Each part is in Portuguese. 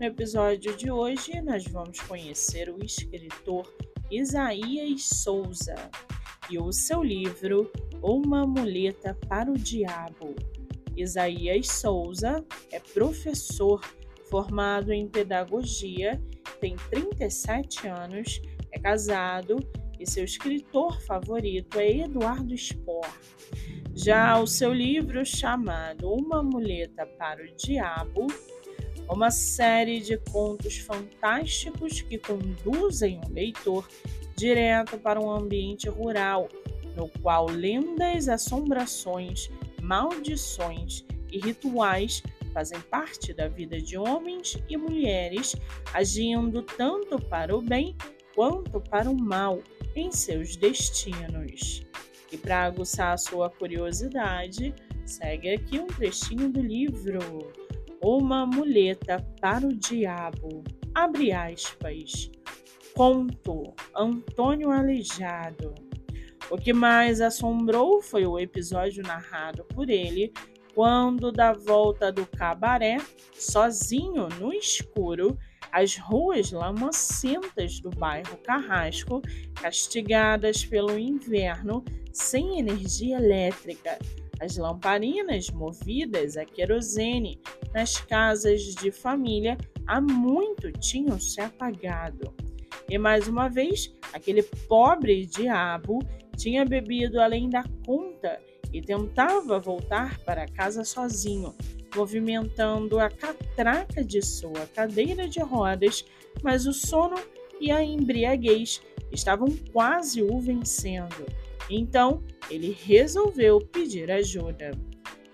No episódio de hoje, nós vamos conhecer o escritor Isaías Souza e o seu livro Uma Muleta para o Diabo. Isaías Souza é professor formado em pedagogia, tem 37 anos, é casado e seu escritor favorito é Eduardo Spohr. Já o seu livro chamado Uma Muleta para o Diabo, uma série de contos fantásticos que conduzem o leitor direto para um ambiente rural, no qual lendas, assombrações, maldições e rituais fazem parte da vida de homens e mulheres, agindo tanto para o bem quanto para o mal em seus destinos. E para aguçar a sua curiosidade, segue aqui um trechinho do livro Uma Muleta para o Diabo. Abre aspas. Conto Antônio Aleijado. O que mais assombrou foi o episódio narrado por ele quando, da volta do cabaré, sozinho no escuro, as ruas lamacentas do bairro Carrasco, castigadas pelo inverno, sem energia elétrica, as lamparinas movidas a querosene nas casas de família há muito tinham se apagado. E mais uma vez, aquele pobre diabo tinha bebido além da conta e tentava voltar para casa sozinho, movimentando a catraca de sua cadeira de rodas, mas o sono e a embriaguez estavam quase o vencendo. Então ele resolveu pedir ajuda.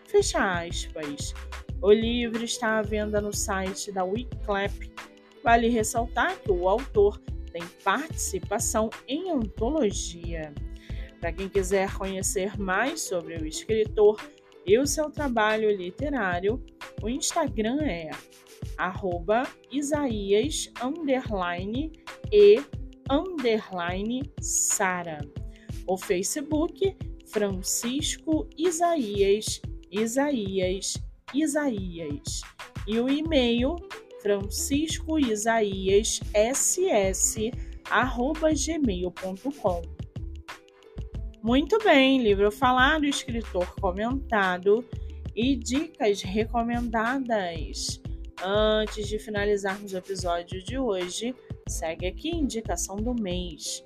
Fecha aspas. O livro está à venda no site da Wiclap. Vale ressaltar que o autor tem participação em antologia. Para quem quiser conhecer mais sobre o escritor e o seu trabalho literário, o Instagram é arroba underline e underline Sara. O Facebook Francisco Isaías Isaías Isaías e o e-mail francisco isaías ss arroba gmail.com muito bem, livro falado, escritor comentado e dicas recomendadas. Antes de finalizarmos o episódio de hoje, segue aqui a indicação do mês.